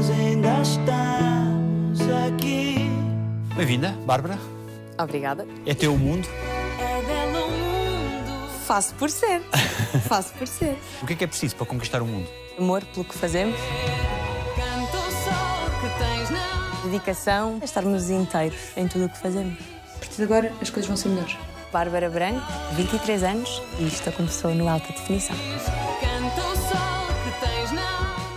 nós ainda estamos aqui. Bem-vinda, Bárbara. Obrigada. É teu o mundo. É dela o mundo. Faço por ser. Faço por ser. O que é que é preciso para conquistar o mundo? Amor pelo que fazemos, Canta o sol que tens na dedicação, é estarmos inteiros em tudo o que fazemos. A partir de agora as coisas vão ser melhores. Bárbara Branco, 23 anos, e isto começou no Alta Definição.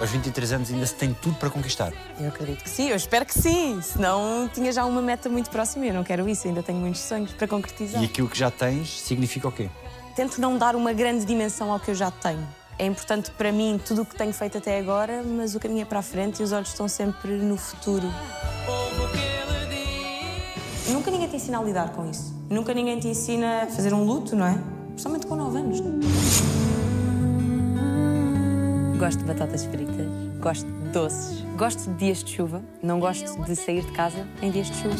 Aos 23 anos ainda se tem tudo para conquistar. Eu acredito que sim, eu espero que sim, senão tinha já uma meta muito próxima e eu não quero isso, ainda tenho muitos sonhos para concretizar. E aquilo que já tens significa o quê? Tento não dar uma grande dimensão ao que eu já tenho. É importante para mim tudo o que tenho feito até agora, mas o caminho é para a frente e os olhos estão sempre no futuro. Nunca ninguém te ensina a lidar com isso. Nunca ninguém te ensina a fazer um luto, não é? Principalmente com 9 anos. Gosto de batatas fritas, gosto de doces, gosto de dias de chuva, não gosto de sair de casa em dias de chuva.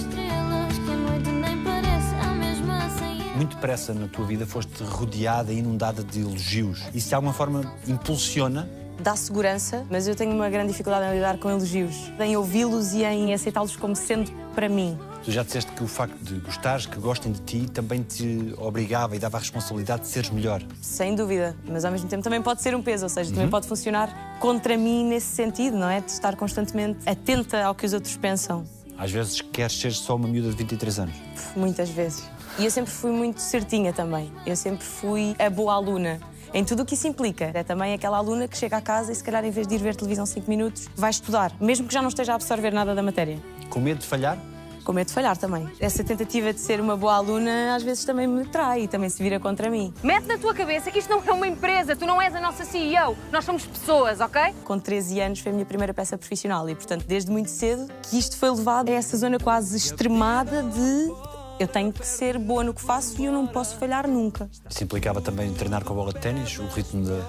Muito depressa na tua vida foste rodeada e inundada de elogios. Isso de alguma forma impulsiona Dá segurança, mas eu tenho uma grande dificuldade em lidar com elogios, em ouvi-los e em aceitá-los como sendo para mim. Tu já disseste que o facto de gostares, que gostem de ti, também te obrigava e dava a responsabilidade de seres melhor. Sem dúvida, mas ao mesmo tempo também pode ser um peso, ou seja, também pode funcionar contra mim nesse sentido, não é? De estar constantemente atenta ao que os outros pensam. Às vezes queres ser só uma miúda de 23 anos. Muitas vezes. E eu sempre fui muito certinha também. Eu sempre fui a boa aluna. Em tudo o que isso implica. É também aquela aluna que chega à casa e, se calhar, em vez de ir ver televisão 5 minutos, vai estudar, mesmo que já não esteja a absorver nada da matéria. Com medo de falhar? Com medo de falhar também. Essa tentativa de ser uma boa aluna às vezes também me trai e também se vira contra mim. Mete na tua cabeça que isto não é uma empresa, tu não és a nossa CEO, nós somos pessoas, ok? Com 13 anos foi a minha primeira peça profissional e, portanto, desde muito cedo que isto foi levado a essa zona quase extremada de eu tenho que ser boa no que faço e eu não posso falhar nunca. Isso implicava também treinar com a bola de ténis, o ritmo da.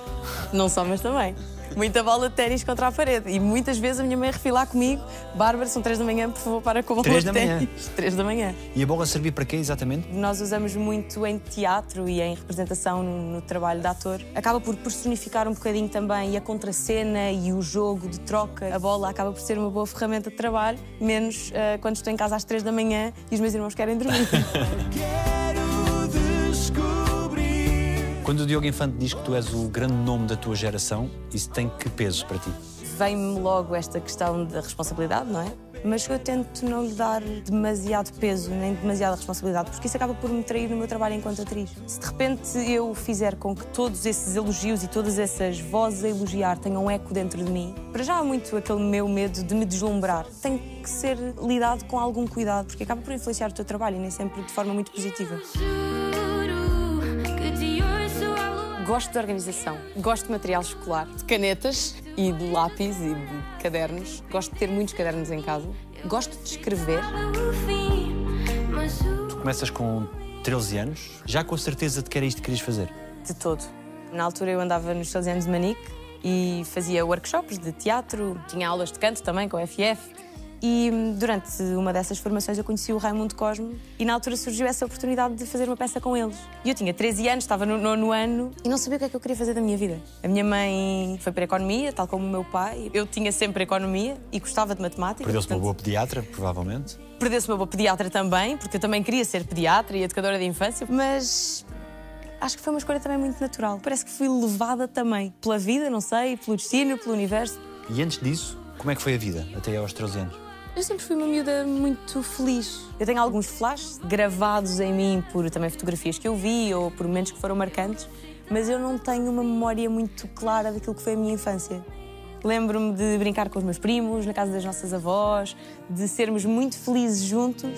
Não só, mas também. Muita bola de ténis contra a parede. E muitas vezes a minha mãe refilar comigo: Bárbara, são três da manhã, por favor, para com a bola Três de da manhã? ténis. Três da manhã. E a bola servia para quê exatamente? Nós usamos muito em teatro e em representação no, no trabalho de ator. Acaba por personificar um bocadinho também a contracena e o jogo de troca. A bola acaba por ser uma boa ferramenta de trabalho, menos ah, quando estou em casa às três da manhã e os meus irmãos querem dormir. Quando o Diogo Infante diz que tu és o grande nome da tua geração, isso tem que peso para ti? Vem-me logo esta questão da responsabilidade, não é? Mas eu tento não lhe dar demasiado peso, nem demasiada responsabilidade, porque isso acaba por me trair no meu trabalho enquanto atriz. Se de repente eu fizer com que todos esses elogios e todas essas vozes a elogiar tenham um eco dentro de mim, para já há muito aquele meu medo de me deslumbrar. Tem que ser lidado com algum cuidado, porque acaba por influenciar o teu trabalho e nem sempre de forma muito positiva. Gosto de organização, gosto de material escolar, de canetas e de lápis e de cadernos. Gosto de ter muitos cadernos em casa. Gosto de escrever. O Começas com 13 anos, já com a certeza de que era isto que querias fazer. De todo. Na altura eu andava nos 13 anos de Manique e fazia workshops de teatro, tinha aulas de canto também com a FF. E hum, durante uma dessas formações eu conheci o Raimundo Cosme e na altura surgiu essa oportunidade de fazer uma peça com eles. E eu tinha 13 anos, estava no nono ano e não sabia o que é que eu queria fazer da minha vida. A minha mãe foi para a economia, tal como o meu pai. Eu tinha sempre economia e gostava de matemática. Perdeu-se uma portanto, boa pediatra, provavelmente. Perdeu-se uma boa pediatra também, porque eu também queria ser pediatra e educadora de infância, mas acho que foi uma escolha também muito natural. Parece que fui levada também pela vida, não sei, pelo destino, pelo universo. E antes disso, como é que foi a vida, até aos 13 anos? Eu sempre fui uma miúda muito feliz. Eu tenho alguns flashes gravados em mim por também fotografias que eu vi ou por momentos que foram marcantes, mas eu não tenho uma memória muito clara daquilo que foi a minha infância. Lembro-me de brincar com os meus primos, na casa das nossas avós, de sermos muito felizes juntos.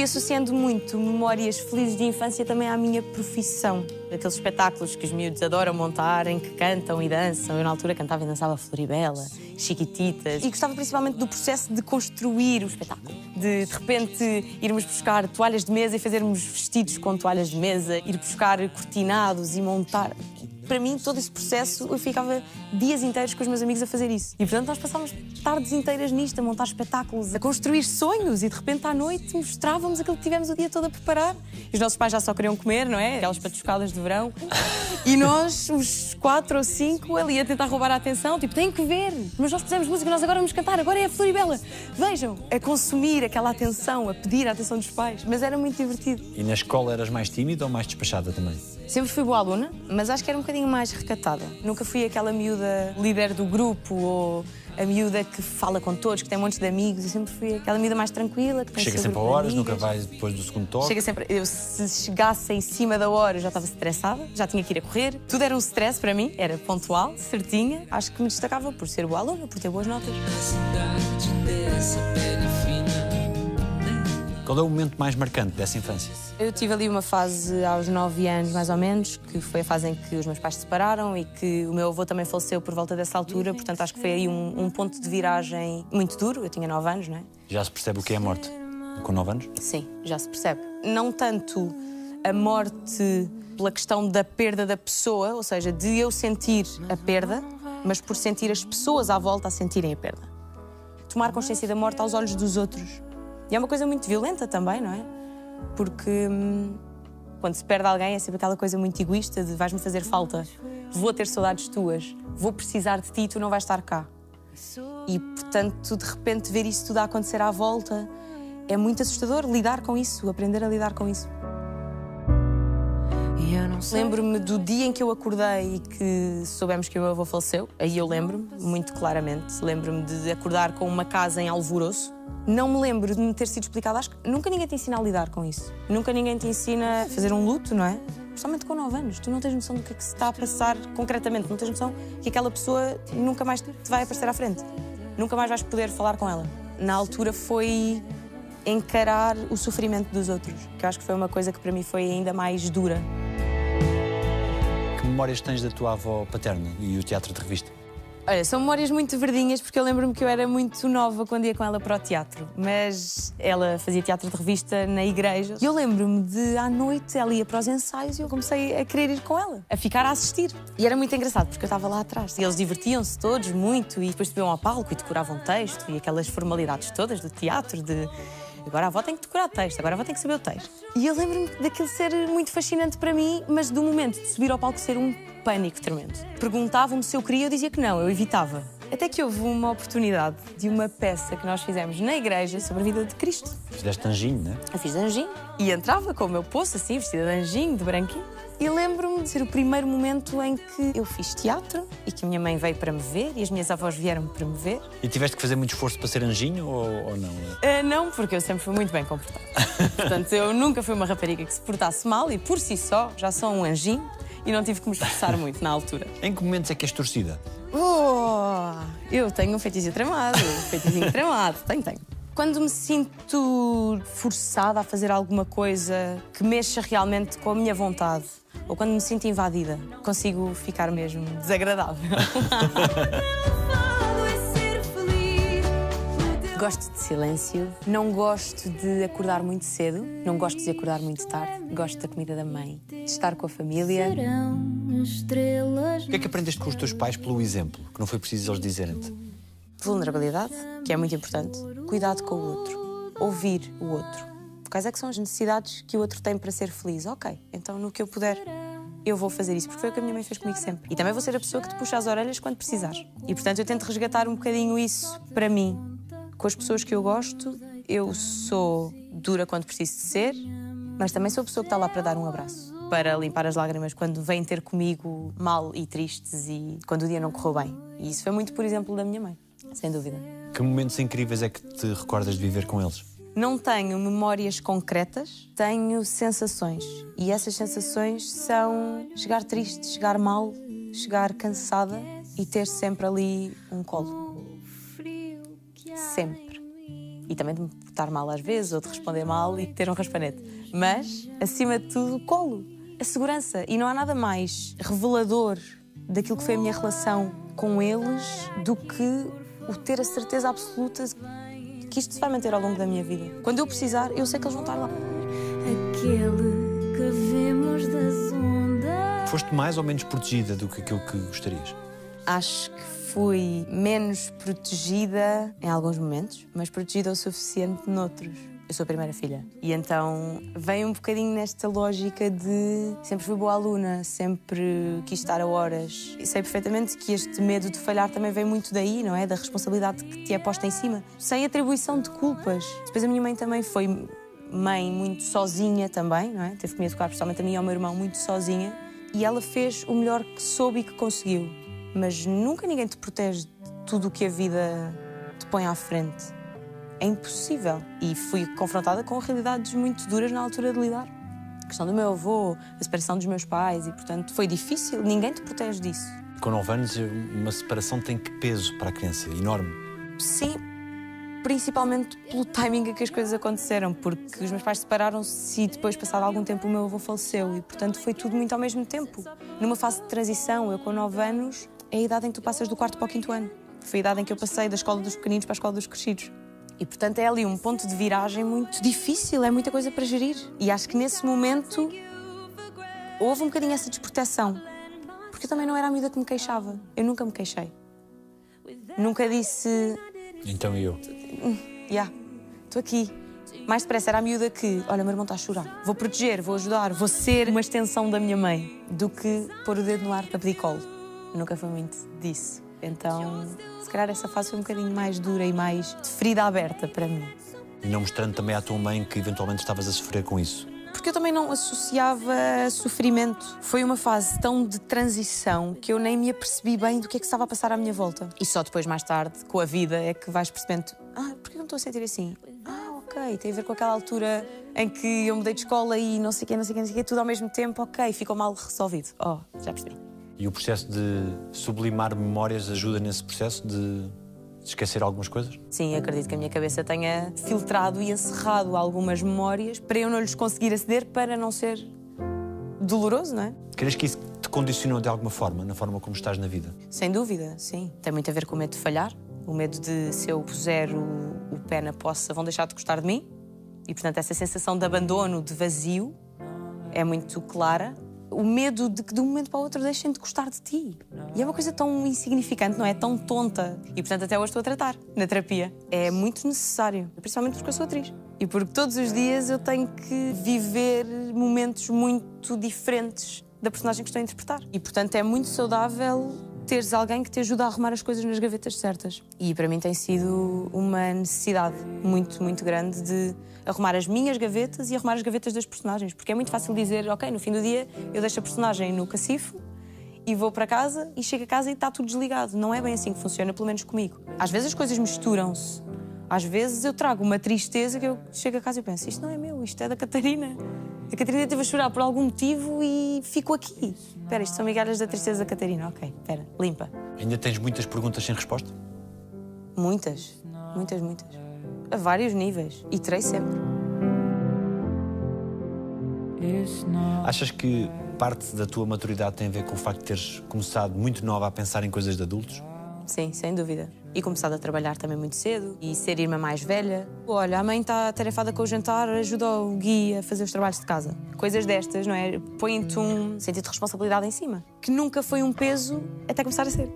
Fui associando muito memórias felizes de infância também à minha profissão. Aqueles espetáculos que os miúdos adoram montar, em que cantam e dançam. Eu, na altura, cantava e dançava Floribela, Chiquititas. E gostava principalmente do processo de construir o espetáculo. De, de repente, irmos buscar toalhas de mesa e fazermos vestidos com toalhas de mesa, ir buscar cortinados e montar. Para mim, todo esse processo, eu ficava dias inteiros com os meus amigos a fazer isso. E portanto, nós passávamos tardes inteiras nisto, a montar espetáculos, a construir sonhos e de repente à noite mostrávamos aquilo que tivemos o dia todo a preparar. E os nossos pais já só queriam comer, não é? Aquelas patuscadas de verão. E nós, os quatro ou cinco, ali a tentar roubar a atenção, tipo, têm que ver, mas nós fizemos música, nós agora vamos cantar, agora é a Floribela. Vejam, a consumir aquela atenção, a pedir a atenção dos pais. Mas era muito divertido. E na escola eras mais tímida ou mais despachada também? Sempre fui boa aluna, mas acho que era um bocadinho mais recatada. Nunca fui aquela miúda líder do grupo ou a miúda que fala com todos, que tem montes de amigos. Eu sempre fui aquela miúda mais tranquila, que tem Chega sempre a horas, nunca vai depois do segundo toque. Chega sempre. Eu, se chegasse em cima da hora, eu já estava estressada, já tinha que ir a correr. Tudo era um stress para mim, era pontual, certinha. Acho que me destacava por ser boa aluna, por ter boas notas. Qual é o momento mais marcante dessa infância? Eu tive ali uma fase aos 9 anos, mais ou menos, que foi a fase em que os meus pais se separaram e que o meu avô também faleceu por volta dessa altura, portanto acho que foi aí um, um ponto de viragem muito duro. Eu tinha 9 anos, não é? Já se percebe o que é a morte? Com 9 anos? Sim, já se percebe. Não tanto a morte pela questão da perda da pessoa, ou seja, de eu sentir a perda, mas por sentir as pessoas à volta a sentirem a perda. Tomar consciência da morte aos olhos dos outros. E é uma coisa muito violenta também, não é? Porque hum, quando se perde alguém é sempre aquela coisa muito egoísta de vais-me fazer falta, vou ter saudades tuas, vou precisar de ti e tu não vais estar cá. E, portanto, de repente ver isso tudo a acontecer à volta é muito assustador lidar com isso, aprender a lidar com isso. Lembro-me do dia em que eu acordei e que soubemos que o meu avô faleceu. Aí eu lembro-me, muito claramente. Lembro-me de acordar com uma casa em alvoroço. Não me lembro de me ter sido explicado. Acho que nunca ninguém te ensina a lidar com isso. Nunca ninguém te ensina a fazer um luto, não é? Principalmente com 9 anos. Tu não tens noção do que é que se está a passar concretamente. Não tens noção que aquela pessoa nunca mais te vai aparecer à frente. Nunca mais vais poder falar com ela. Na altura foi encarar o sofrimento dos outros, que eu acho que foi uma coisa que para mim foi ainda mais dura. Que memórias tens da tua avó paterna e o teatro de revista? Olha, são memórias muito verdinhas porque eu lembro-me que eu era muito nova quando ia com ela para o teatro, mas ela fazia teatro de revista na igreja. E eu lembro-me de à noite ela ia para os ensaios e eu comecei a querer ir com ela, a ficar a assistir. E era muito engraçado porque eu estava lá atrás e eles divertiam-se todos muito e depois subiam ao palco e decoravam texto e aquelas formalidades todas do teatro de Agora a avó tem que decorar texto, agora a avó tem que saber o texto. E eu lembro-me daquilo ser muito fascinante para mim, mas do momento de subir ao palco ser um pânico tremendo. Perguntavam-me se eu queria, eu dizia que não, eu evitava. Até que houve uma oportunidade de uma peça que nós fizemos na igreja sobre a vida de Cristo. Fizeste anjinho, não é? Eu fiz anjinho e entrava com o meu poço, assim, vestida de anjinho, de branquinho. E lembro-me de ser o primeiro momento em que eu fiz teatro e que a minha mãe veio para me ver e as minhas avós vieram para me ver. E tiveste que fazer muito esforço para ser anjinho ou, ou não? Ah, não, porque eu sempre fui muito bem comportada. Portanto, eu nunca fui uma rapariga que se portasse mal e por si só já sou um anjinho e não tive que me esforçar muito na altura. Em que momentos é que és torcida? Oh, eu tenho um feitiço tramado, um feitiço tramado, tenho, tenho. Quando me sinto forçada a fazer alguma coisa que mexa realmente com a minha vontade, ou quando me sinto invadida, consigo ficar mesmo desagradável. Gosto de silêncio, não gosto de acordar muito cedo, não gosto de acordar muito tarde, gosto da comida da mãe, de estar com a família. estrelas. O que é que aprendeste com os teus pais pelo exemplo, que não foi preciso eles dizerem-te? Vulnerabilidade, que é muito importante. Cuidado com o outro. Ouvir o outro. Quais é que são as necessidades que o outro tem para ser feliz? Ok, então no que eu puder, eu vou fazer isso, porque foi o que a minha mãe fez comigo sempre. E também vou ser a pessoa que te puxa as orelhas quando precisares. E portanto eu tento resgatar um bocadinho isso para mim. Com as pessoas que eu gosto, eu sou dura quando preciso de ser, mas também sou a pessoa que está lá para dar um abraço. Para limpar as lágrimas quando vêm ter comigo mal e tristes e quando o dia não correu bem. E isso foi muito, por exemplo, da minha mãe, sem dúvida. Que momentos incríveis é que te recordas de viver com eles? Não tenho memórias concretas, tenho sensações. E essas sensações são chegar triste, chegar mal, chegar cansada e ter sempre ali um colo. Sempre. E também de me portar mal às vezes, ou de responder mal e de ter um raspanete. Mas, acima de tudo, o colo. A segurança. E não há nada mais revelador daquilo que foi a minha relação com eles do que o ter a certeza absoluta que isto se vai manter ao longo da minha vida. Quando eu precisar, eu sei que eles vão estar lá. Aquele que vemos das ondas. Foste mais ou menos protegida do que aquilo que gostarias? Acho que fui menos protegida em alguns momentos, mas protegida o suficiente noutros. Eu sou a primeira filha. E então vem um bocadinho nesta lógica de sempre fui boa aluna, sempre quis estar a horas. E sei perfeitamente que este medo de falhar também vem muito daí, não é? Da responsabilidade que te é posta em cima. Sem atribuição de culpas. Depois a minha mãe também foi mãe muito sozinha também, não é? Teve que me educar, principalmente a mim e ao meu irmão, muito sozinha. E ela fez o melhor que soube e que conseguiu. Mas nunca ninguém te protege de tudo o que a vida te põe à frente. É impossível. E fui confrontada com realidades muito duras na altura de lidar. A questão do meu avô, a separação dos meus pais, e portanto foi difícil. Ninguém te protege disso. Com 9 anos, uma separação tem que peso para a criança? Enorme. Sim, principalmente pelo timing em que as coisas aconteceram, porque os meus pais separaram-se e depois, passado algum tempo, o meu avô faleceu e, portanto, foi tudo muito ao mesmo tempo. Numa fase de transição, eu com 9 anos, é a idade em que tu passas do quarto para o quinto ano. Foi a idade em que eu passei da escola dos pequeninos para a escola dos crescidos. E, portanto, é ali um ponto de viragem muito difícil, é muita coisa para gerir. E acho que nesse momento houve um bocadinho essa desproteção. Porque eu também não era a miúda que me queixava. Eu nunca me queixei. Nunca disse, Então eu? já, estou aqui. Mais depressa era a miúda que, olha, meu irmão está a chorar. Vou proteger, vou ajudar, vou ser uma extensão da minha mãe. Do que pôr o dedo no ar para pedir colo. Nunca foi muito disso. Então, se calhar essa fase foi um bocadinho mais dura e mais de ferida aberta para mim. E não mostrando também à tua mãe que eventualmente estavas a sofrer com isso? Porque eu também não associava sofrimento. Foi uma fase tão de transição que eu nem me apercebi bem do que é que estava a passar à minha volta. E só depois, mais tarde, com a vida, é que vais percebendo: ah, porquê eu não estou a sentir assim? Ah, ok, tem a ver com aquela altura em que eu mudei de escola e não sei o quê, não sei o quê, não sei o quê, tudo ao mesmo tempo, ok, ficou mal resolvido. Oh, já percebi. E o processo de sublimar memórias ajuda nesse processo de esquecer algumas coisas? Sim, acredito que a minha cabeça tenha filtrado e encerrado algumas memórias para eu não lhes conseguir aceder para não ser doloroso, não é? Crees que isso te condicionou de alguma forma, na forma como estás na vida? Sem dúvida, sim. Tem muito a ver com o medo de falhar, o medo de se eu puser o, o pé na poça vão deixar de gostar de mim. E, portanto, essa sensação de abandono, de vazio, é muito clara. O medo de que de um momento para o outro deixem de gostar de ti. E é uma coisa tão insignificante, não é? Tão tonta. E, portanto, até hoje estou a tratar na terapia. É muito necessário, principalmente porque eu sou atriz. E porque todos os dias eu tenho que viver momentos muito diferentes da personagem que estou a interpretar. E, portanto, é muito saudável teres alguém que te ajuda a arrumar as coisas nas gavetas certas. E para mim tem sido uma necessidade muito, muito grande de arrumar as minhas gavetas e arrumar as gavetas das personagens. Porque é muito fácil dizer, ok, no fim do dia eu deixo a personagem no cacifo e vou para casa e chego a casa e está tudo desligado. Não é bem assim que funciona, pelo menos comigo. Às vezes as coisas misturam-se. Às vezes eu trago uma tristeza que eu chego a casa e penso, isto não é meu, isto é da Catarina. A Catarina teve a chorar por algum motivo e fico aqui. Espera, isto são migalhas da tristeza da Catarina. Ok, espera, limpa. Ainda tens muitas perguntas sem resposta? Muitas, muitas, muitas. A vários níveis. E terei sempre. Achas que parte da tua maturidade tem a ver com o facto de teres começado muito nova a pensar em coisas de adultos? Sim, sem dúvida. E começado a trabalhar também muito cedo e ser irmã mais velha. Olha, a mãe está atarefada com o jantar, ajuda o Gui a fazer os trabalhos de casa. Coisas destas, não é? Põe-te um sentido de responsabilidade em cima. Que nunca foi um peso até começar a ser.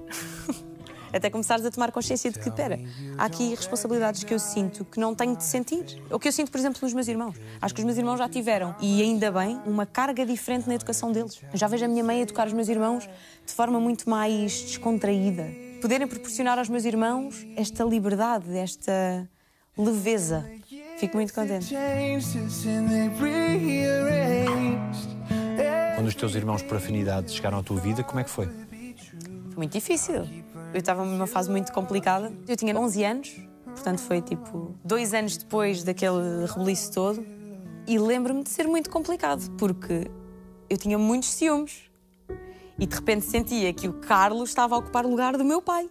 até começares a tomar consciência de que, espera, há aqui responsabilidades que eu sinto que não tenho de sentir. O que eu sinto, por exemplo, nos meus irmãos. Acho que os meus irmãos já tiveram, e ainda bem, uma carga diferente na educação deles. Já vejo a minha mãe educar os meus irmãos de forma muito mais descontraída. Poderem proporcionar aos meus irmãos esta liberdade, esta leveza. Fico muito contente. Quando os teus irmãos por afinidade chegaram à tua vida, como é que foi? Foi muito difícil. Eu estava numa fase muito complicada. Eu tinha 11 anos, portanto foi tipo dois anos depois daquele rebuliço todo. E lembro-me de ser muito complicado, porque eu tinha muitos ciúmes. E de repente sentia que o Carlos estava a ocupar o lugar do meu pai.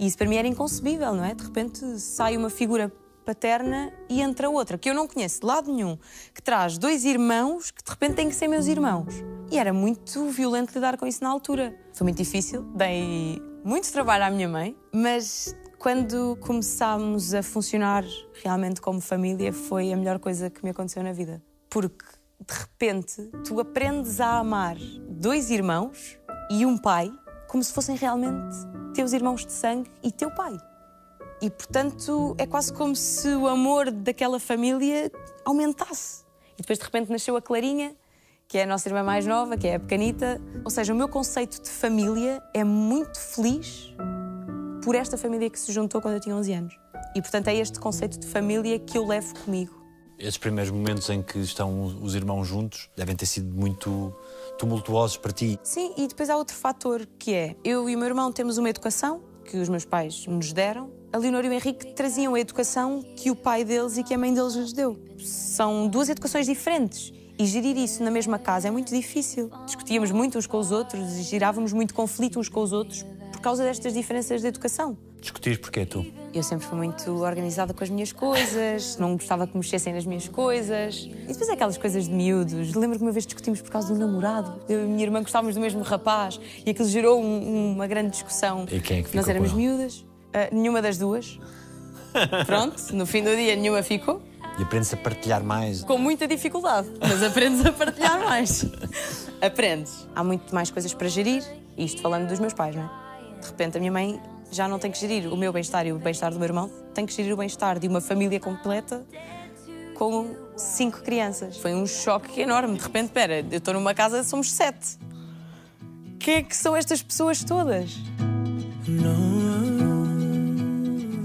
E isso para mim era inconcebível, não é? De repente sai uma figura paterna e entra outra, que eu não conheço de lado nenhum, que traz dois irmãos que de repente têm que ser meus irmãos. E era muito violento lidar com isso na altura. Foi muito difícil, dei muito trabalho à minha mãe, mas quando começámos a funcionar realmente como família foi a melhor coisa que me aconteceu na vida. Porque de repente, tu aprendes a amar dois irmãos e um pai como se fossem realmente teus irmãos de sangue e teu pai. E, portanto, é quase como se o amor daquela família aumentasse. E depois, de repente, nasceu a Clarinha, que é a nossa irmã mais nova, que é a pequenita. Ou seja, o meu conceito de família é muito feliz por esta família que se juntou quando eu tinha 11 anos. E, portanto, é este conceito de família que eu levo comigo. Esses primeiros momentos em que estão os irmãos juntos devem ter sido muito tumultuosos para ti. Sim, e depois há outro fator que é: eu e o meu irmão temos uma educação que os meus pais nos deram. A Leonor e o Henrique traziam a educação que o pai deles e que a mãe deles lhes deu. São duas educações diferentes. E gerir isso na mesma casa é muito difícil. Discutíamos muito uns com os outros e girávamos muito conflito uns com os outros por causa destas diferenças de educação. Discutir porquê tu? Eu sempre fui muito organizada com as minhas coisas, não gostava que mexessem nas minhas coisas. E depois aquelas coisas de miúdos. Lembro que uma vez discutimos por causa do namorado. Eu e a minha irmã gostávamos do mesmo rapaz e aquilo gerou um- uma grande discussão. E quem é que ficou Nós éramos miúdas. Ah, nenhuma das duas. Pronto, no fim do dia nenhuma ficou. E aprendes a partilhar mais. Com muita dificuldade, mas aprendes a partilhar mais. Aprendes. Há muito mais coisas para gerir, isto falando dos meus pais, não é? De repente a minha mãe já não tem que gerir o meu bem-estar e o bem-estar do meu irmão, tem que gerir o bem-estar de uma família completa com cinco crianças. Foi um choque enorme. De repente, espera, eu estou numa casa, somos sete. Quem é que são estas pessoas todas?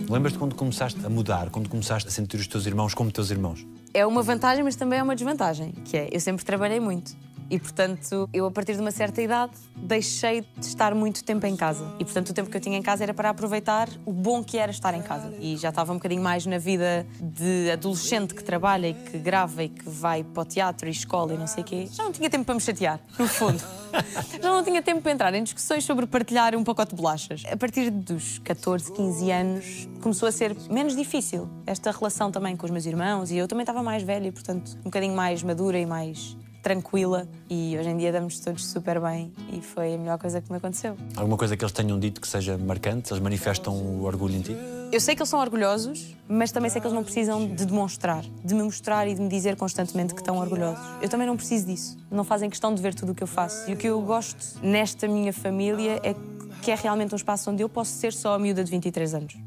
Lembras-te quando começaste a mudar, quando começaste a sentir os teus irmãos como teus irmãos? É uma vantagem, mas também é uma desvantagem, que é, eu sempre trabalhei muito. E, portanto, eu, a partir de uma certa idade, deixei de estar muito tempo em casa. E, portanto, o tempo que eu tinha em casa era para aproveitar o bom que era estar em casa. E já estava um bocadinho mais na vida de adolescente que trabalha e que grava e que vai para o teatro e escola e não sei o quê. Já não tinha tempo para me chatear, no fundo. já não tinha tempo para entrar em discussões sobre partilhar um pacote de bolachas. A partir dos 14, 15 anos, começou a ser menos difícil esta relação também com os meus irmãos. E eu também estava mais velha e, portanto, um bocadinho mais madura e mais tranquila e hoje em dia damos todos super bem e foi a melhor coisa que me aconteceu. Alguma coisa que eles tenham dito que seja marcante? Eles manifestam o orgulho em ti? Eu sei que eles são orgulhosos, mas também sei que eles não precisam de demonstrar, de me mostrar e de me dizer constantemente que estão orgulhosos. Eu também não preciso disso. Não fazem questão de ver tudo o que eu faço. E o que eu gosto nesta minha família é que é realmente um espaço onde eu posso ser só a miúda de 23 anos.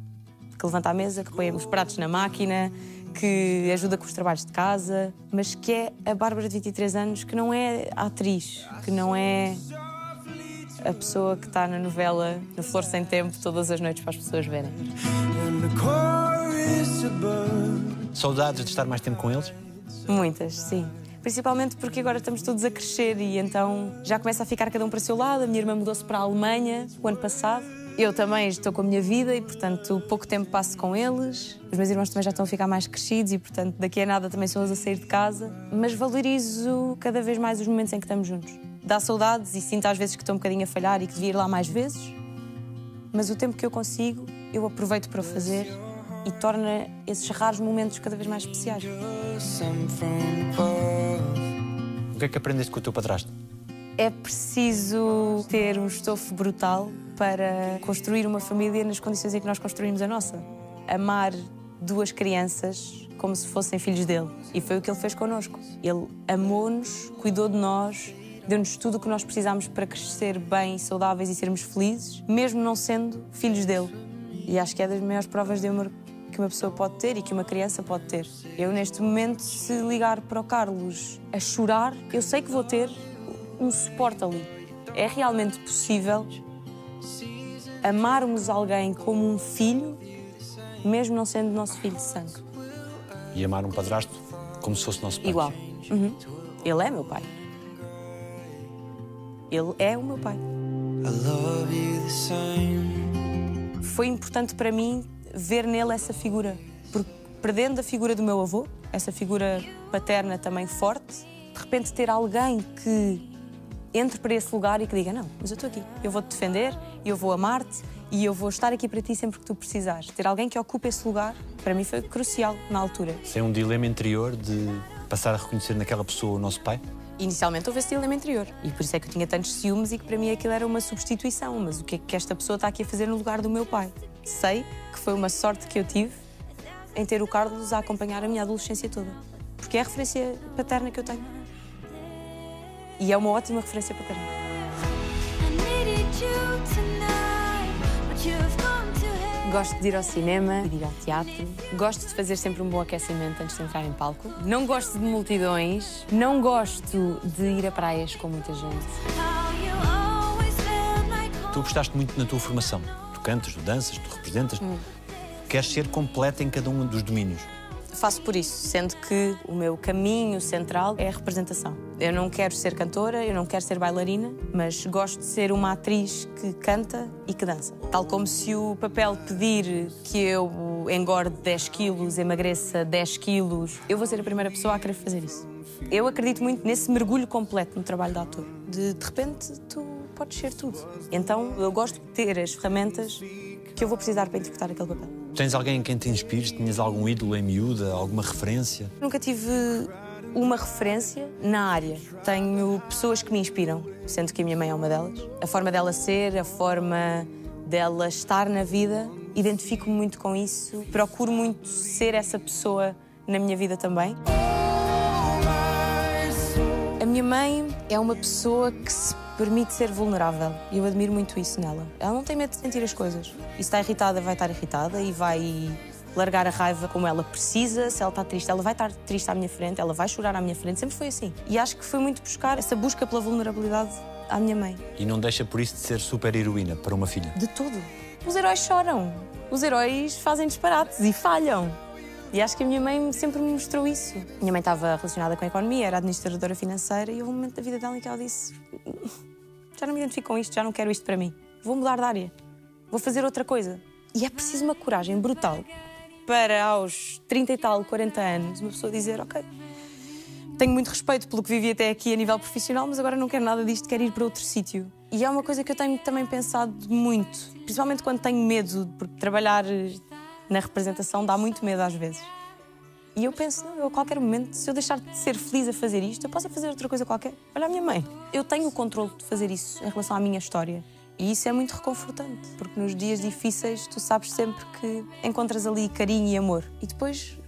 Que levanta a mesa, que põe os pratos na máquina, que ajuda com os trabalhos de casa, mas que é a Bárbara de 23 anos que não é a atriz, que não é a pessoa que está na novela no Flor Sem Tempo todas as noites para as pessoas verem. Saudades de estar mais tempo com eles? Muitas, sim. Principalmente porque agora estamos todos a crescer e então já começa a ficar cada um para o seu lado. A minha irmã mudou-se para a Alemanha o ano passado. Eu também estou com a minha vida e, portanto, pouco tempo passo com eles. Os meus irmãos também já estão a ficar mais crescidos e, portanto, daqui a nada também sou a sair de casa. Mas valorizo cada vez mais os momentos em que estamos juntos. Dá saudades e sinto às vezes que estou um bocadinho a falhar e que devia ir lá mais vezes. Mas o tempo que eu consigo, eu aproveito para o fazer e torna esses raros momentos cada vez mais especiais. O que é que aprendeste com o teu padrasto? É preciso ter um estofo brutal para construir uma família nas condições em que nós construímos a nossa. Amar duas crianças como se fossem filhos dele. E foi o que ele fez connosco. Ele amou-nos, cuidou de nós, deu-nos tudo o que nós precisámos para crescer bem, saudáveis e sermos felizes, mesmo não sendo filhos dele. E acho que é das maiores provas de amor que uma pessoa pode ter e que uma criança pode ter. Eu, neste momento, se ligar para o Carlos a chorar, eu sei que vou ter um suporte ali. É realmente possível amarmos alguém como um filho, mesmo não sendo nosso filho de sangue. E amar um padrasto como se fosse nosso pai? Igual. Uhum. Ele é meu pai. Ele é o meu pai. I love you the same. Foi importante para mim ver nele essa figura. Porque perdendo a figura do meu avô, essa figura paterna também forte, de repente ter alguém que entre para esse lugar e que diga: Não, mas eu estou aqui, eu vou-te defender, eu vou amar-te e eu vou estar aqui para ti sempre que tu precisares. Ter alguém que ocupe esse lugar, para mim foi crucial na altura. Sem um dilema interior de passar a reconhecer naquela pessoa o nosso pai? Inicialmente houve esse dilema interior e por isso é que eu tinha tantos ciúmes e que para mim aquilo era uma substituição. Mas o que é que esta pessoa está aqui a fazer no lugar do meu pai? Sei que foi uma sorte que eu tive em ter o Carlos a acompanhar a minha adolescência toda. Porque é a referência paterna que eu tenho. E é uma ótima referência para hell. Gosto de ir ao cinema, de ir ao teatro. Gosto de fazer sempre um bom aquecimento antes de entrar em palco. Não gosto de multidões. Não gosto de ir a praias com muita gente. Tu apostaste muito na tua formação. Tu cantas, tu danças, tu representas. Queres ser completa em cada um dos domínios. Faço por isso, sendo que o meu caminho central é a representação. Eu não quero ser cantora, eu não quero ser bailarina, mas gosto de ser uma atriz que canta e que dança. Tal como se o papel pedir que eu engorde 10 quilos, emagreça 10 quilos, eu vou ser a primeira pessoa a querer fazer isso. Eu acredito muito nesse mergulho completo no trabalho de ator. De, de repente, tu podes ser tudo. Então, eu gosto de ter as ferramentas que eu vou precisar para interpretar aquele papel. Tens alguém em quem te inspires? Tinhas algum ídolo em miúda? Alguma referência? Nunca tive uma referência na área. Tenho pessoas que me inspiram, sendo que a minha mãe é uma delas. A forma dela ser, a forma dela estar na vida, identifico-me muito com isso. Procuro muito ser essa pessoa na minha vida também. A minha mãe é uma pessoa que se permite ser vulnerável e eu admiro muito isso nela. Ela não tem medo de sentir as coisas. E se está irritada, vai estar irritada e vai largar a raiva como ela precisa. Se ela está triste, ela vai estar triste à minha frente, ela vai chorar à minha frente. Sempre foi assim. E acho que foi muito buscar essa busca pela vulnerabilidade à minha mãe. E não deixa por isso de ser super heroína para uma filha. De tudo. Os heróis choram. Os heróis fazem disparates e falham. E acho que a minha mãe sempre me mostrou isso. Minha mãe estava relacionada com a economia, era administradora financeira, e houve um momento da vida dela em que ela disse: Já não me identifico com isto, já não quero isto para mim. Vou mudar de área. Vou fazer outra coisa. E é preciso uma coragem brutal para, aos 30 e tal, 40 anos, uma pessoa dizer: Ok, tenho muito respeito pelo que vivi até aqui a nível profissional, mas agora não quero nada disto, quero ir para outro sítio. E é uma coisa que eu tenho também pensado muito, principalmente quando tenho medo, porque trabalhar na representação dá muito medo às vezes. E eu penso, não, eu a qualquer momento, se eu deixar de ser feliz a fazer isto, eu posso fazer outra coisa qualquer. Olha a minha mãe. Eu tenho o controle de fazer isso em relação à minha história. E isso é muito reconfortante, porque nos dias difíceis tu sabes sempre que encontras ali carinho e amor. E depois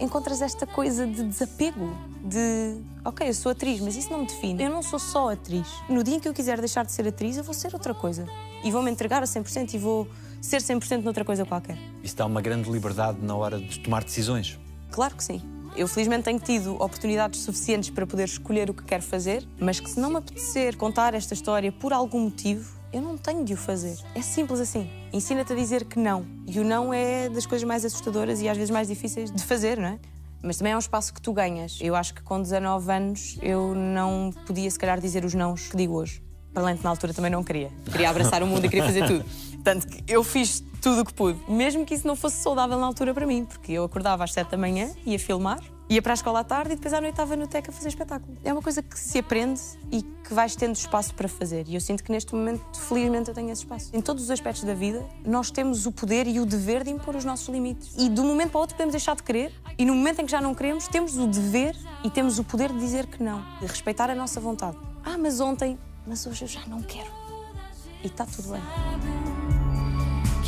encontras esta coisa de desapego, de ok, eu sou atriz, mas isso não me define. Eu não sou só atriz. No dia em que eu quiser deixar de ser atriz, eu vou ser outra coisa. E vou me entregar a 100% e vou ser 100% noutra coisa qualquer. Isso dá uma grande liberdade na hora de tomar decisões. Claro que sim. Eu felizmente tenho tido oportunidades suficientes para poder escolher o que quero fazer, mas que se não me apetecer contar esta história por algum motivo, eu não tenho de o fazer. É simples assim. Ensina-te a dizer que não. E o não é das coisas mais assustadoras e às vezes mais difíceis de fazer, não é? Mas também é um espaço que tu ganhas. Eu acho que com 19 anos eu não podia, se calhar, dizer os nãos que digo hoje. Para além de na altura também não queria. Queria abraçar o mundo e queria fazer tudo. Portanto, eu fiz tudo o que pude. Mesmo que isso não fosse saudável na altura para mim, porque eu acordava às 7 da manhã, ia filmar, ia para a escola à tarde e depois à noite estava no TEC a fazer espetáculo. É uma coisa que se aprende e que vais tendo espaço para fazer. E eu sinto que neste momento, felizmente, eu tenho esse espaço. Em todos os aspectos da vida, nós temos o poder e o dever de impor os nossos limites. E de um momento para o outro podemos deixar de querer, e no momento em que já não queremos, temos o dever e temos o poder de dizer que não, de respeitar a nossa vontade. Ah, mas ontem, mas hoje eu já não quero. E está tudo bem.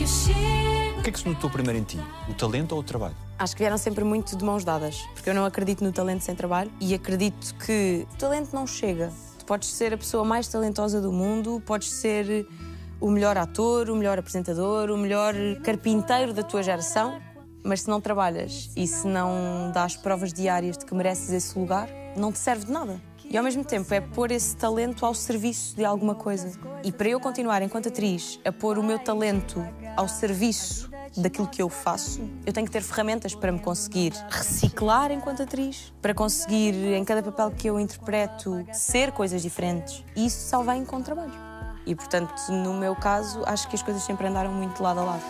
Que eu chego. O que é que se notou primeiro em ti? O talento ou o trabalho? Acho que vieram sempre muito de mãos dadas, porque eu não acredito no talento sem trabalho e acredito que o talento não chega. Tu podes ser a pessoa mais talentosa do mundo, podes ser o melhor ator, o melhor apresentador, o melhor carpinteiro da tua geração, mas se não trabalhas e se não dás provas diárias de que mereces esse lugar, não te serve de nada. E ao mesmo tempo é pôr esse talento ao serviço de alguma coisa. E para eu continuar, enquanto atriz, a pôr o meu talento ao serviço daquilo que eu faço, eu tenho que ter ferramentas para me conseguir reciclar enquanto atriz, para conseguir, em cada papel que eu interpreto, ser coisas diferentes. E isso só vem com trabalho. E portanto, no meu caso, acho que as coisas sempre andaram muito lado a lado.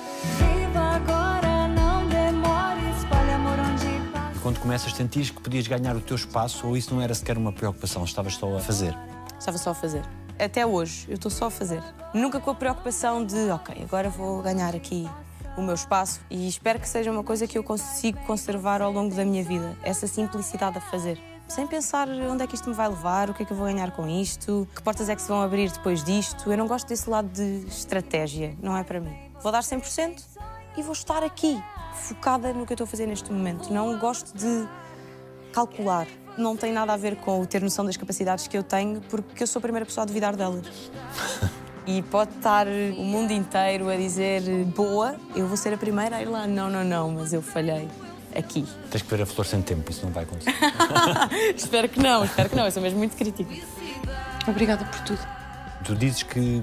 Quando começas, sentias que podias ganhar o teu espaço ou isso não era sequer uma preocupação, estavas só a fazer? Estava só a fazer. Até hoje, eu estou só a fazer. Nunca com a preocupação de, ok, agora vou ganhar aqui o meu espaço e espero que seja uma coisa que eu consigo conservar ao longo da minha vida. Essa simplicidade a fazer. Sem pensar onde é que isto me vai levar, o que é que eu vou ganhar com isto, que portas é que se vão abrir depois disto. Eu não gosto desse lado de estratégia, não é para mim. Vou dar 100% e vou estar aqui, focada no que eu estou a fazer neste momento. Não gosto de calcular. Não tem nada a ver com o ter noção das capacidades que eu tenho, porque eu sou a primeira pessoa a duvidar delas. E pode estar o mundo inteiro a dizer boa, eu vou ser a primeira a ir lá. Não, não, não, mas eu falhei aqui. Tens que ver a flor sem tempo, isso não vai acontecer. espero que não, espero que não, eu sou mesmo muito crítica. Obrigada por tudo. tu dizes que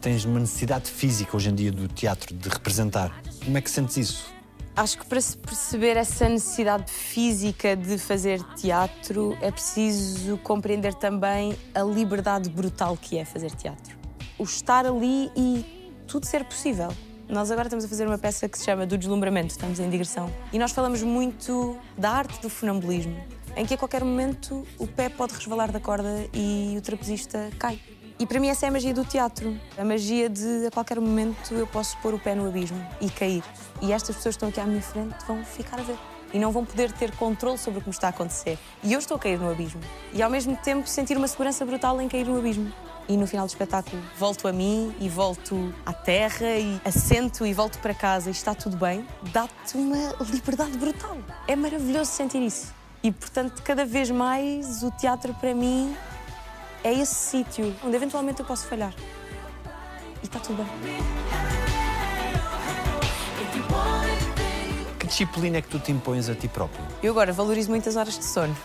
tens uma necessidade física hoje em dia do teatro, de representar. Como é que sentes isso? Acho que para se perceber essa necessidade física de fazer teatro é preciso compreender também a liberdade brutal que é fazer teatro. O estar ali e tudo ser possível. Nós agora estamos a fazer uma peça que se chama Do Deslumbramento, estamos em digressão. E nós falamos muito da arte do funambulismo, em que a qualquer momento o pé pode resvalar da corda e o trapezista cai. E para mim essa é a magia do teatro. A magia de a qualquer momento eu posso pôr o pé no abismo e cair. E estas pessoas que estão aqui à minha frente vão ficar a ver. E não vão poder ter controle sobre o que me está a acontecer. E eu estou a cair no abismo. E ao mesmo tempo sentir uma segurança brutal em cair no abismo. E no final do espetáculo volto a mim e volto à terra e assento e volto para casa e está tudo bem. Dá-te uma liberdade brutal. É maravilhoso sentir isso. E portanto, cada vez mais o teatro para mim é esse sítio onde eventualmente eu posso falhar. E está tudo bem. Que disciplina é que tu te impões a ti próprio? Eu agora valorizo muitas horas de sono.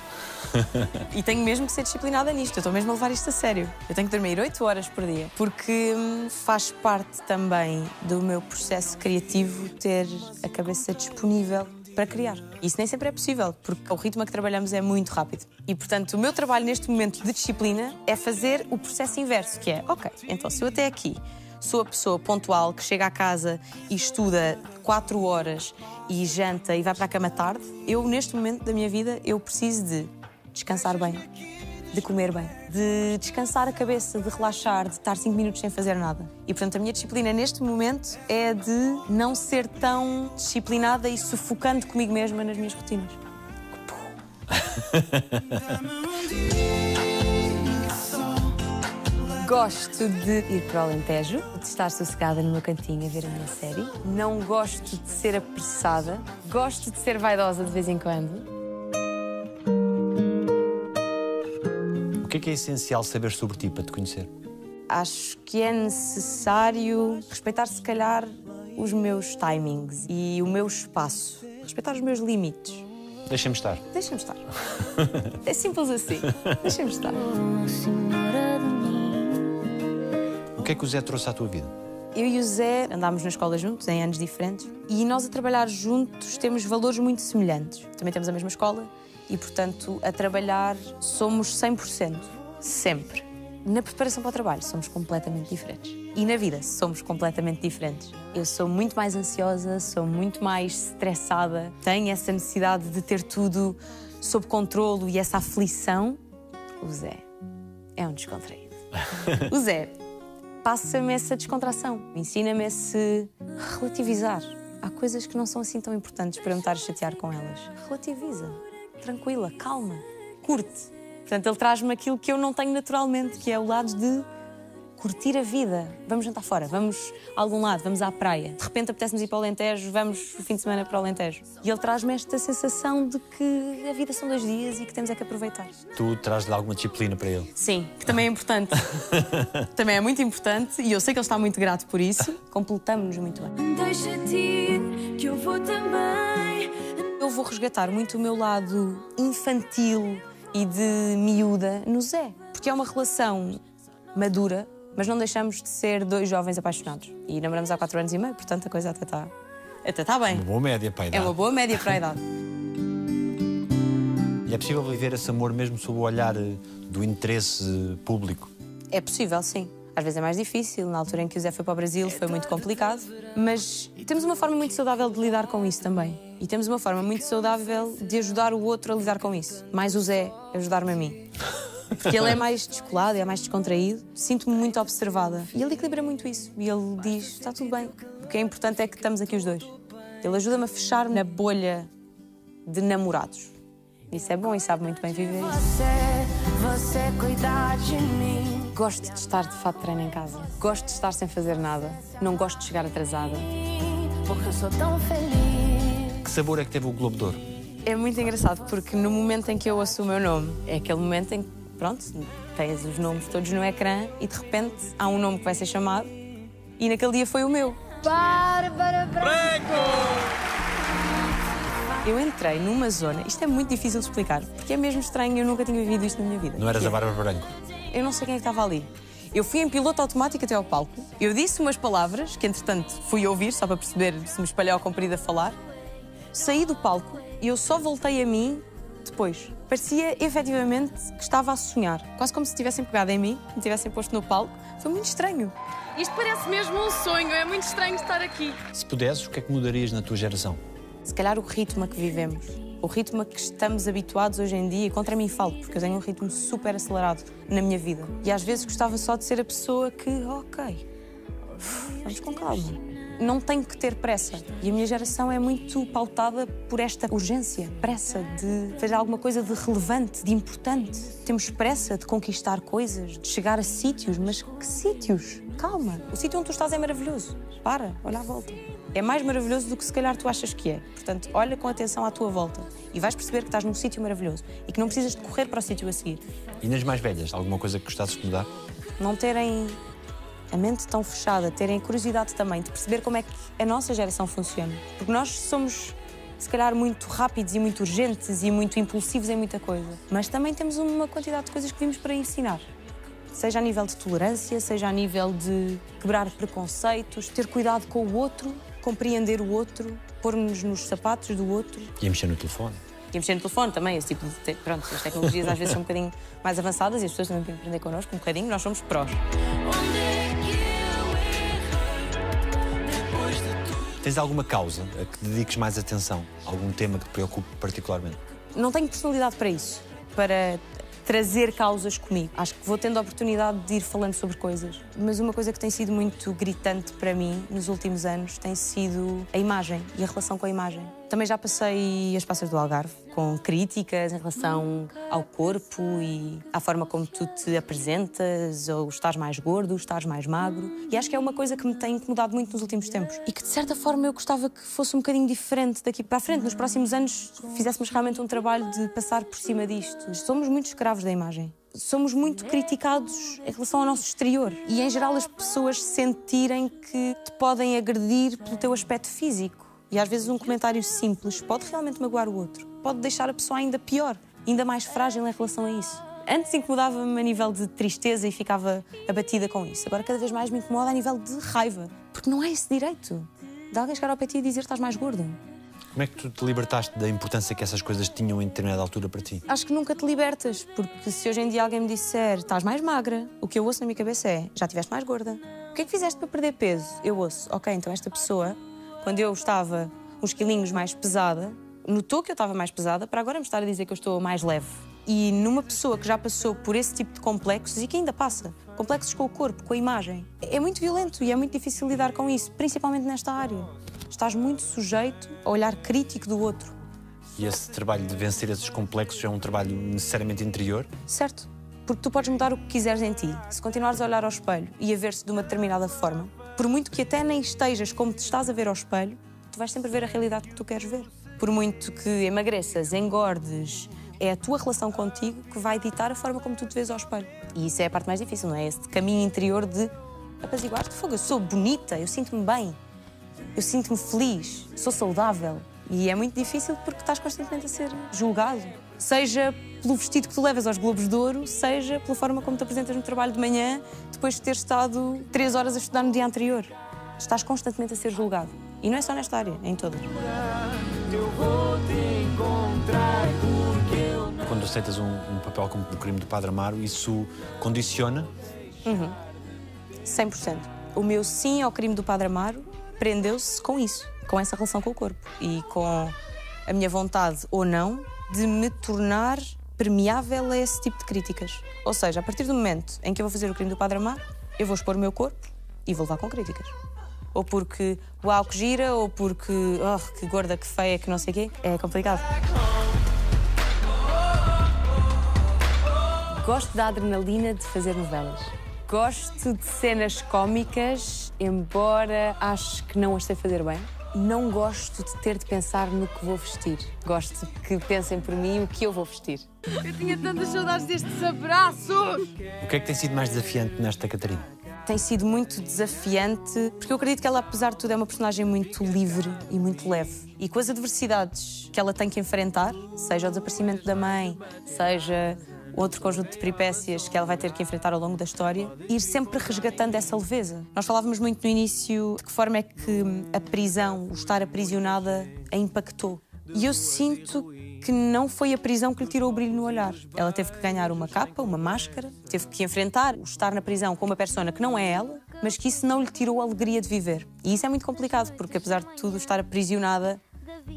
e tenho mesmo que ser disciplinada nisto. Eu estou mesmo a levar isto a sério. Eu tenho que dormir 8 horas por dia. Porque hum, faz parte também do meu processo criativo ter a cabeça disponível para criar. Isso nem sempre é possível, porque o ritmo a que trabalhamos é muito rápido. E, portanto, o meu trabalho neste momento de disciplina é fazer o processo inverso, que é, ok, então se eu até aqui sou a pessoa pontual que chega à casa e estuda 4 horas e janta e vai para a cama tarde, eu, neste momento da minha vida, eu preciso de descansar bem, de comer bem, de descansar a cabeça, de relaxar, de estar 5 minutos sem fazer nada. E portanto a minha disciplina neste momento é de não ser tão disciplinada e sufocando comigo mesma nas minhas rotinas. Gosto de ir para o Alentejo, de estar sossegada no meu cantinho a ver a minha série. Não gosto de ser apressada. Gosto de ser vaidosa de vez em quando. Que é que é essencial saber sobre ti para te conhecer? Acho que é necessário respeitar, se calhar, os meus timings e o meu espaço. Respeitar os meus limites. Deixa-me estar. Deixa-me estar. É simples assim. Deixa-me estar. O que é que o Zé trouxe à tua vida? Eu e o Zé andámos na escola juntos, em anos diferentes, e nós a trabalhar juntos temos valores muito semelhantes. Também temos a mesma escola e, portanto, a trabalhar somos 100%, sempre. Na preparação para o trabalho somos completamente diferentes. E na vida somos completamente diferentes. Eu sou muito mais ansiosa, sou muito mais estressada, tenho essa necessidade de ter tudo sob controlo e essa aflição. O Zé é um descontraído. O Zé passa-me essa descontração, ensina-me esse relativizar. Há coisas que não são assim tão importantes para eu me estar a chatear com elas. Relativiza, tranquila, calma, curte. Portanto, ele traz-me aquilo que eu não tenho naturalmente, que é o lado de curtir a vida. Vamos jantar fora, vamos a algum lade, vamos à praia. De repente apetece-nos ir para o Alentejo, vamos o fim de semana para o Alentejo. E ele traz-me esta sensação de que a vida são dois dias e que temos é que aproveitar. Tu traz-lhe alguma disciplina para ele? Sim, que também é importante. também é muito importante e eu sei que ele está muito grato por isso. Completamos-nos muito bem. Deixa-te ir, que eu vou também. Eu vou resgatar muito o meu lado infantil e de miúda no Zé. Porque é uma relação madura, mas não deixamos de ser dois jovens apaixonados. E namoramos há quatro anos e meio, portanto a coisa até está até está bem. Uma boa média para a É idade. uma boa média para a idade. E é possível viver esse amor mesmo sob o olhar eh, do interesse eh, público? É possível, sim. Às vezes é mais difícil, na altura em que o Zé foi para o Brasil foi muito complicado, mas temos uma forma muito saudável de lidar com isso também. E temos uma forma muito saudável de ajudar o outro a lidar com isso. Mais o Zé ajudar-me a mim. Porque ele é mais descolado, é mais descontraído. Sinto-me muito observada. E ele equilibra muito isso. E ele diz: está tudo bem. O que é importante é que estamos aqui os dois. Ele ajuda-me a fechar na bolha de namorados. Isso é bom e sabe muito bem viver isso. Você, você cuidar de mim. Gosto de estar de fato treino em casa. Gosto de estar sem fazer nada. Não gosto de chegar atrasada. Porque eu sou tão feliz. Que sabor é que teve o Globo de Ouro? É muito engraçado porque no momento em que eu ouço o meu nome, é aquele momento em que, pronto, tens os nomes todos no ecrã e de repente há um nome que vai ser chamado e naquele dia foi o meu. Bárbara Branco! Eu entrei numa zona, isto é muito difícil de explicar, porque é mesmo estranho, eu nunca tinha vivido isto na minha vida. Não eras a é- Bárbara Branco? Eu não sei quem é que estava ali. Eu fui em piloto automático até ao palco. Eu disse umas palavras, que entretanto fui ouvir, só para perceber se me espalhou a comprida a falar. Saí do palco e eu só voltei a mim depois. Parecia efetivamente que estava a sonhar. Quase como se tivessem pegado em mim, me tivessem posto no palco. Foi muito estranho. Isto parece mesmo um sonho, é muito estranho estar aqui. Se pudesses, o que é que mudarias na tua geração? Se calhar o ritmo a que vivemos. O ritmo a que estamos habituados hoje em dia, e contra mim falo, porque eu tenho um ritmo super acelerado na minha vida. E às vezes gostava só de ser a pessoa que, ok, vamos com calma. Não tenho que ter pressa. E a minha geração é muito pautada por esta urgência, pressa de fazer alguma coisa de relevante, de importante. Temos pressa de conquistar coisas, de chegar a sítios, mas que sítios? Calma. O sítio onde tu estás é maravilhoso. Para, olha à volta. É mais maravilhoso do que se calhar tu achas que é. Portanto, olha com atenção à tua volta e vais perceber que estás num sítio maravilhoso e que não precisas de correr para o sítio a seguir. E nas mais velhas, alguma coisa que gostasses de mudar? Não terem a mente tão fechada, terem curiosidade também de perceber como é que a nossa geração funciona. Porque nós somos, se calhar, muito rápidos e muito urgentes e muito impulsivos em muita coisa. Mas também temos uma quantidade de coisas que vimos para ensinar. Seja a nível de tolerância, seja a nível de quebrar preconceitos, ter cuidado com o outro, compreender o outro, pôr-nos nos sapatos do outro. E mexer no telefone? E mexer no telefone também, esse tipo de. te- Pronto, as tecnologias às vezes são um bocadinho mais avançadas e as pessoas também têm que aprender connosco um bocadinho, nós somos prós. Tens alguma causa a que dediques mais atenção? Algum tema que te preocupe particularmente? Não tenho personalidade para isso, para trazer causas comigo. Acho que vou tendo a oportunidade de ir falando sobre coisas. Mas uma coisa que tem sido muito gritante para mim nos últimos anos tem sido a imagem e a relação com a imagem. Também já passei as passas do Algarve com críticas em relação ao corpo e à forma como tu te apresentas, ou estás mais gordo, estás mais magro. E acho que é uma coisa que me tem incomodado muito nos últimos tempos. E que de certa forma eu gostava que fosse um bocadinho diferente daqui para a frente. Nos próximos anos fizéssemos realmente um trabalho de passar por cima disto. Somos muito escravos da imagem. Somos muito criticados em relação ao nosso exterior e, em geral, as pessoas sentirem que te podem agredir pelo teu aspecto físico. E às vezes um comentário simples pode realmente magoar o outro, pode deixar a pessoa ainda pior, ainda mais frágil em relação a isso. Antes incomodava-me a nível de tristeza e ficava abatida com isso. Agora cada vez mais me incomoda a nível de raiva, porque não há esse direito de alguém chegar ao pé de ti e dizer que estás mais gordo. Como é que tu te libertaste da importância que essas coisas tinham em determinada altura para ti? Acho que nunca te libertas, porque se hoje em dia alguém me disser estás mais magra, o que eu ouço na minha cabeça é já estiveste mais gorda. O que é que fizeste para perder peso? Eu ouço, ok, então esta pessoa, quando eu estava uns quilinhos mais pesada, notou que eu estava mais pesada para agora me estar a dizer que eu estou mais leve. E numa pessoa que já passou por esse tipo de complexos e que ainda passa, complexos com o corpo, com a imagem, é muito violento e é muito difícil lidar com isso, principalmente nesta área. Estás muito sujeito ao olhar crítico do outro. E esse trabalho de vencer esses complexos é um trabalho necessariamente interior? Certo. Porque tu podes mudar o que quiseres em ti. Se continuares a olhar ao espelho e a ver-se de uma determinada forma, por muito que até nem estejas como te estás a ver ao espelho, tu vais sempre ver a realidade que tu queres ver. Por muito que emagreças, engordes, é a tua relação contigo que vai ditar a forma como tu te vês ao espelho. E isso é a parte mais difícil, não é? Esse caminho interior de apaziguar-te. Fogo, eu sou bonita, eu sinto-me bem, eu sinto-me feliz, sou saudável. E é muito difícil porque estás constantemente a ser julgado. Seja pelo vestido que tu levas aos Globos de Ouro, seja pela forma como te apresentas no trabalho de manhã, depois de ter estado três horas a estudar no dia anterior. Estás constantemente a ser julgado. E não é só nesta área, é em todas. Quando aceitas um, um papel como o crime do Padre Amaro, isso condiciona 100%. O meu sim ao crime do Padre Amaro prendeu-se com isso, com essa relação com o corpo e com a minha vontade ou não de me tornar permeável a esse tipo de críticas. Ou seja, a partir do momento em que eu vou fazer o crime do Padre Amaro, eu vou expor o meu corpo e vou levar com críticas. Ou porque uau que gira, ou porque oh, que gorda, que feia, que não sei o quê. É complicado. Gosto da adrenalina de fazer novelas. Gosto de cenas cómicas, embora acho que não as sei fazer bem. Não gosto de ter de pensar no que vou vestir. Gosto que pensem por mim o que eu vou vestir. Eu tinha tantas saudades destes abraços! O que é que tem sido mais desafiante nesta Catarina? Tem sido muito desafiante, porque eu acredito que ela, apesar de tudo, é uma personagem muito livre e muito leve. E com as adversidades que ela tem que enfrentar, seja o desaparecimento da mãe, seja outro conjunto de peripécias que ela vai ter que enfrentar ao longo da história, ir sempre resgatando essa leveza. Nós falávamos muito no início de que forma é que a prisão, o estar aprisionada, a impactou. E eu sinto que não foi a prisão que lhe tirou o brilho no olhar. Ela teve que ganhar uma capa, uma máscara, teve que enfrentar o estar na prisão com uma persona que não é ela, mas que isso não lhe tirou a alegria de viver. E isso é muito complicado, porque apesar de tudo estar aprisionada,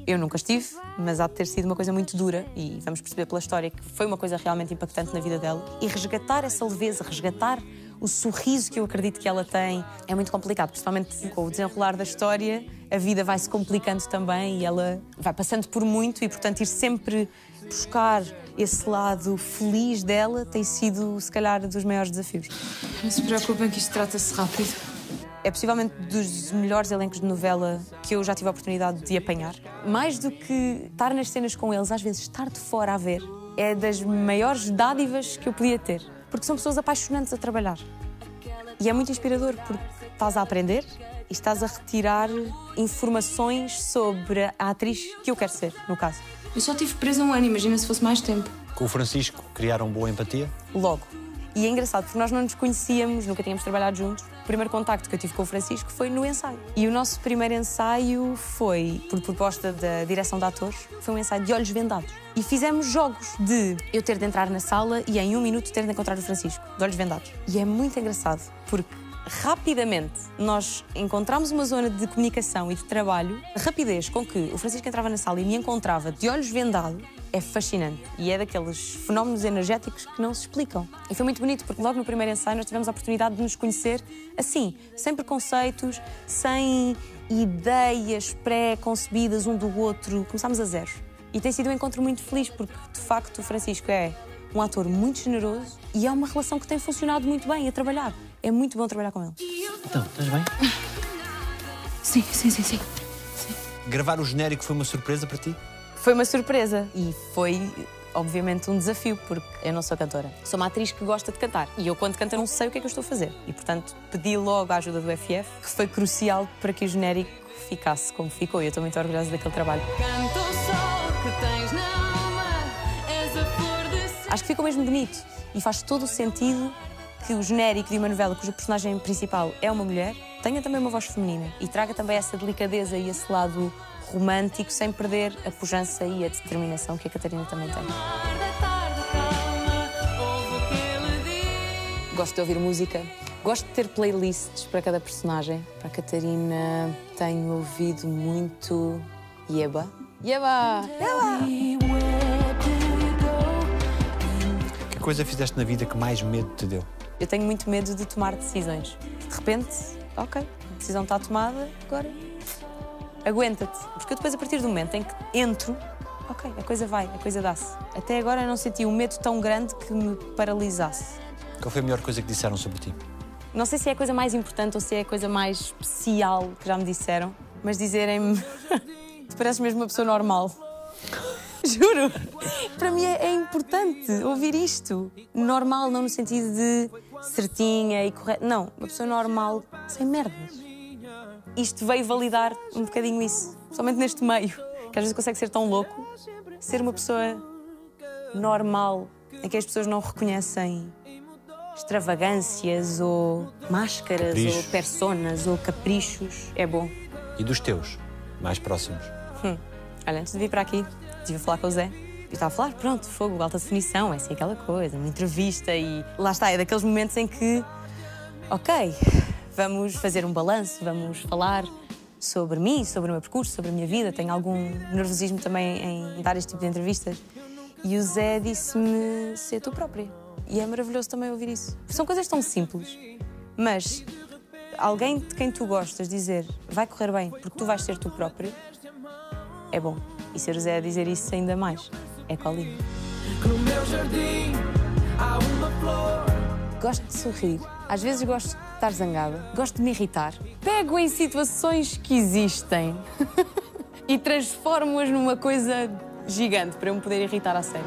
eu nunca estive, mas há de ter sido uma coisa muito dura e vamos perceber pela história que foi uma coisa realmente impactante na vida dela. E resgatar essa leveza, resgatar o sorriso que eu acredito que ela tem é muito complicado, principalmente com o desenrolar da história, a vida vai se complicando também e ela vai passando por muito e, portanto, ir sempre buscar esse lado feliz dela tem sido, se calhar, dos maiores desafios. Não se preocupem que isto trata-se rápido. É possivelmente dos melhores elencos de novela que eu já tive a oportunidade de apanhar. Mais do que estar nas cenas com eles, às vezes estar de fora a ver, é das maiores dádivas que eu podia ter. Porque são pessoas apaixonantes a trabalhar. E é muito inspirador porque estás a aprender e estás a retirar informações sobre a atriz que eu quero ser, no caso. Eu só tive presa um ano, imagina se fosse mais tempo. Com o Francisco criaram boa empatia? logo. E é engraçado porque nós não nos conhecíamos, nunca tínhamos trabalhado juntos. O primeiro contacto que eu tive com o Francisco foi no ensaio. E o nosso primeiro ensaio foi, por proposta da direção de atores, foi um ensaio de olhos vendados. E fizemos jogos de eu ter de entrar na sala e em um minuto ter de encontrar o Francisco, de olhos vendados. E é muito engraçado porque rapidamente nós encontramos uma zona de comunicação e de trabalho. A rapidez com que o Francisco entrava na sala e me encontrava de olhos vendados é fascinante e é daqueles fenómenos energéticos que não se explicam. E foi muito bonito porque logo no primeiro ensaio nós tivemos a oportunidade de nos conhecer assim, sem preconceitos, sem ideias pré-concebidas um do outro. Começámos a zero. E tem sido um encontro muito feliz porque de facto o Francisco é um ator muito generoso e é uma relação que tem funcionado muito bem a trabalhar. É muito bom trabalhar com ele. Então, estás bem? Sim, sim, sim, sim. Gravar o genérico foi uma surpresa para ti? Foi uma surpresa e foi, obviamente, um desafio, porque eu não sou cantora. Sou uma atriz que gosta de cantar e eu, quando canto, não sei o que é que eu estou a fazer. E, portanto, pedi logo a ajuda do FF, que foi crucial para que o genérico ficasse como ficou. E eu estou muito orgulhosa daquele trabalho. Canta o sol que tens na alma, és a flor de Acho que ficou mesmo bonito e faz todo o sentido que o genérico de uma novela cujo personagem principal é uma mulher tenha também uma voz feminina e traga também essa delicadeza e esse lado romântico sem perder a pujança e a determinação que a Catarina também tem. Gosto de ouvir música, gosto de ter playlists para cada personagem. Para a Catarina tenho ouvido muito Yeba. Yeba! Que coisa fizeste na vida que mais medo te deu? Eu tenho muito medo de tomar decisões. De repente, ok, a decisão está tomada, agora aguenta-te. Porque depois, a partir do momento em que entro, ok, a coisa vai, a coisa dá-se. Até agora eu não senti um medo tão grande que me paralisasse. Qual foi a melhor coisa que disseram sobre ti? Não sei se é a coisa mais importante ou se é a coisa mais especial que já me disseram, mas dizerem-me: Tu pareces mesmo uma pessoa normal. Juro! Para mim é, é importante ouvir isto. Normal, não no sentido de certinha e correta. Não, uma pessoa normal, sem merdas. Isto veio validar um bocadinho isso, somente neste meio, que às vezes consegue ser tão louco. Ser uma pessoa normal, em que as pessoas não reconhecem extravagâncias ou máscaras Caprichos. ou personas ou caprichos, é bom. E dos teus, mais próximos? Olha, antes de vir para aqui, estive a falar com o Zé. E estava a falar, pronto, fogo, alta definição, é assim aquela coisa, uma entrevista e lá está, é daqueles momentos em que, ok, vamos fazer um balanço, vamos falar sobre mim, sobre o meu percurso, sobre a minha vida. Tenho algum nervosismo também em dar este tipo de entrevistas. E o Zé disse-me ser tu própria. E é maravilhoso também ouvir isso. São coisas tão simples, mas alguém de quem tu gostas dizer vai correr bem porque tu vais ser tu próprio é bom. E ser o Zé a dizer isso ainda mais. É colinho. No meu jardim há uma flor. Gosto de sorrir Às vezes gosto de estar zangada, gosto de me irritar. Pego em situações que existem e transformo-as numa coisa gigante para eu me poder irritar a sério.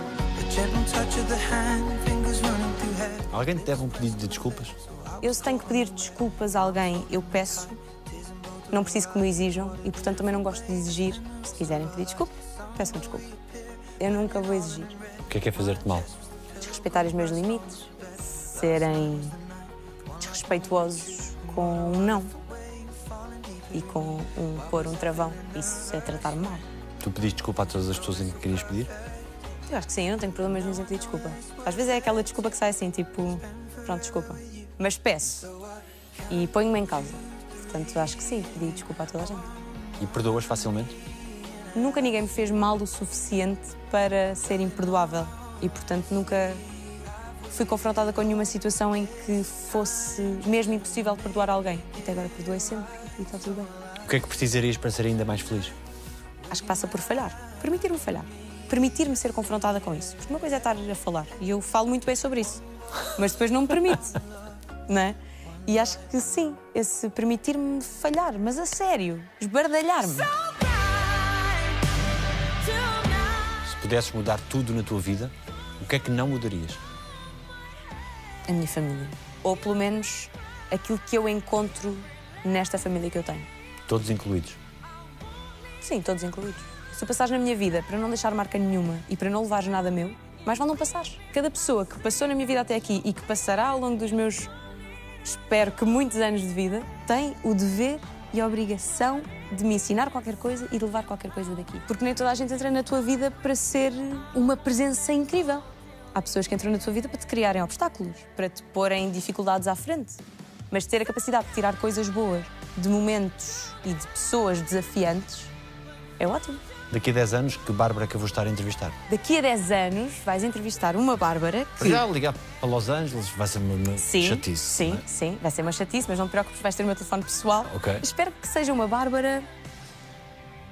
Alguém te deve um pedido de desculpas? Eu se tenho que pedir desculpas a alguém, eu peço. Não preciso que me exijam e, portanto, também não gosto de exigir. Se quiserem pedir desculpa, peçam desculpa. Eu nunca vou exigir. O que é que é fazer-te mal? Desrespeitar os meus limites, serem desrespeituosos com um não e com um pôr um travão. Isso é tratar-me mal. Tu pediste desculpa a todas as pessoas em que querias pedir? Eu acho que sim, eu não tenho problemas nenhum em pedir desculpa. Às vezes é aquela desculpa que sai assim, tipo, pronto, desculpa. Mas peço e ponho-me em causa. Portanto, acho que sim, pedi desculpa a toda a gente. E perdoas facilmente? Nunca ninguém me fez mal o suficiente para ser imperdoável e, portanto, nunca fui confrontada com nenhuma situação em que fosse mesmo impossível perdoar alguém. Até agora perdoei sempre e está tudo bem. O que é que precisarias para ser ainda mais feliz? Acho que passa por falhar. Permitir-me falhar. Permitir-me ser confrontada com isso. Porque uma coisa é estar a falar e eu falo muito bem sobre isso, mas depois não me permite, não é? E acho que sim, esse permitir-me falhar, mas a sério, esbardalhar-me. Se pudesses mudar tudo na tua vida, o que é que não mudarias? A minha família. Ou pelo menos aquilo que eu encontro nesta família que eu tenho. Todos incluídos. Sim, todos incluídos. Se tu passares na minha vida para não deixar marca nenhuma e para não levares nada meu, mais vale não passares. Cada pessoa que passou na minha vida até aqui e que passará ao longo dos meus, espero que muitos anos de vida, tem o dever e a obrigação de me ensinar qualquer coisa e de levar qualquer coisa daqui. Porque nem toda a gente entra na tua vida para ser uma presença incrível. Há pessoas que entram na tua vida para te criarem obstáculos, para te porem dificuldades à frente. Mas ter a capacidade de tirar coisas boas de momentos e de pessoas desafiantes é ótimo. Daqui a 10 anos, que Bárbara que eu vou estar a entrevistar? Daqui a 10 anos vais entrevistar uma Bárbara que. já ligar para Los Angeles vai ser uma, uma Sim, chatice. sim, é? sim, vai ser uma chatice, mas não te preocupes, vais ter o meu telefone pessoal. Ok. Espero que seja uma Bárbara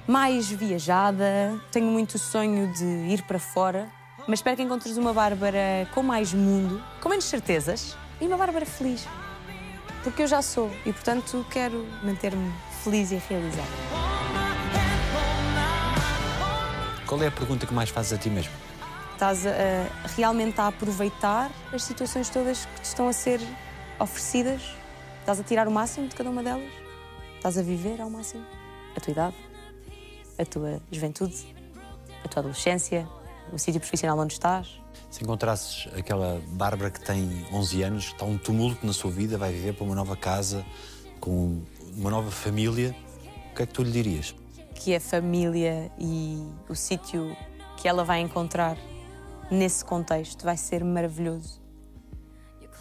mais viajada. Tenho muito o sonho de ir para fora, mas espero que encontres uma Bárbara com mais mundo, com menos certezas e uma Bárbara feliz. Porque eu já sou e, portanto, quero manter-me feliz e realizada. Qual é a pergunta que mais fazes a ti mesmo? Estás a, a- realmente a aproveitar as situações todas que te estão a ser oferecidas? Estás a tirar o máximo de cada uma delas? Estás a viver ao máximo? A tua idade? A tua juventude? A tua adolescência? O sítio profissional onde estás? Se encontrasses aquela Bárbara que tem 11 anos, está um tumulto na sua vida, vai viver para uma nova casa, com uma nova família, o que é que tu lhe dirias? Que a família e o sítio que ela vai encontrar nesse contexto vai ser maravilhoso.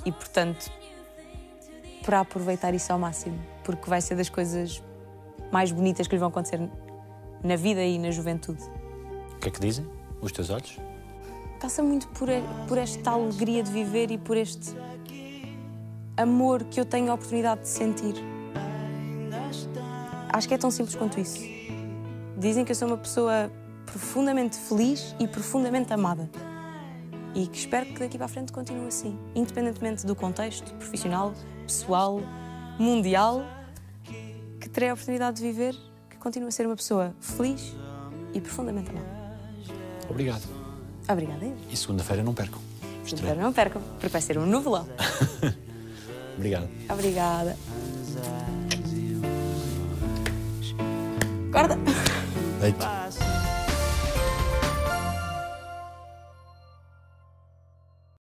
E, portanto, para aproveitar isso ao máximo, porque vai ser das coisas mais bonitas que lhe vão acontecer na vida e na juventude. O que é que dizem os teus olhos? Passa muito por, por esta alegria de viver e por este amor que eu tenho a oportunidade de sentir. Acho que é tão simples quanto isso. Dizem que eu sou uma pessoa profundamente feliz e profundamente amada. E que espero que daqui para a frente continue assim, independentemente do contexto profissional, pessoal, mundial, que terei a oportunidade de viver, que continue a ser uma pessoa feliz e profundamente amada. Obrigado. Obrigada. eu. E segunda-feira não percam. Espero não percam, porque vai ser um novelão. Obrigado. Obrigada. Guarda. Deito.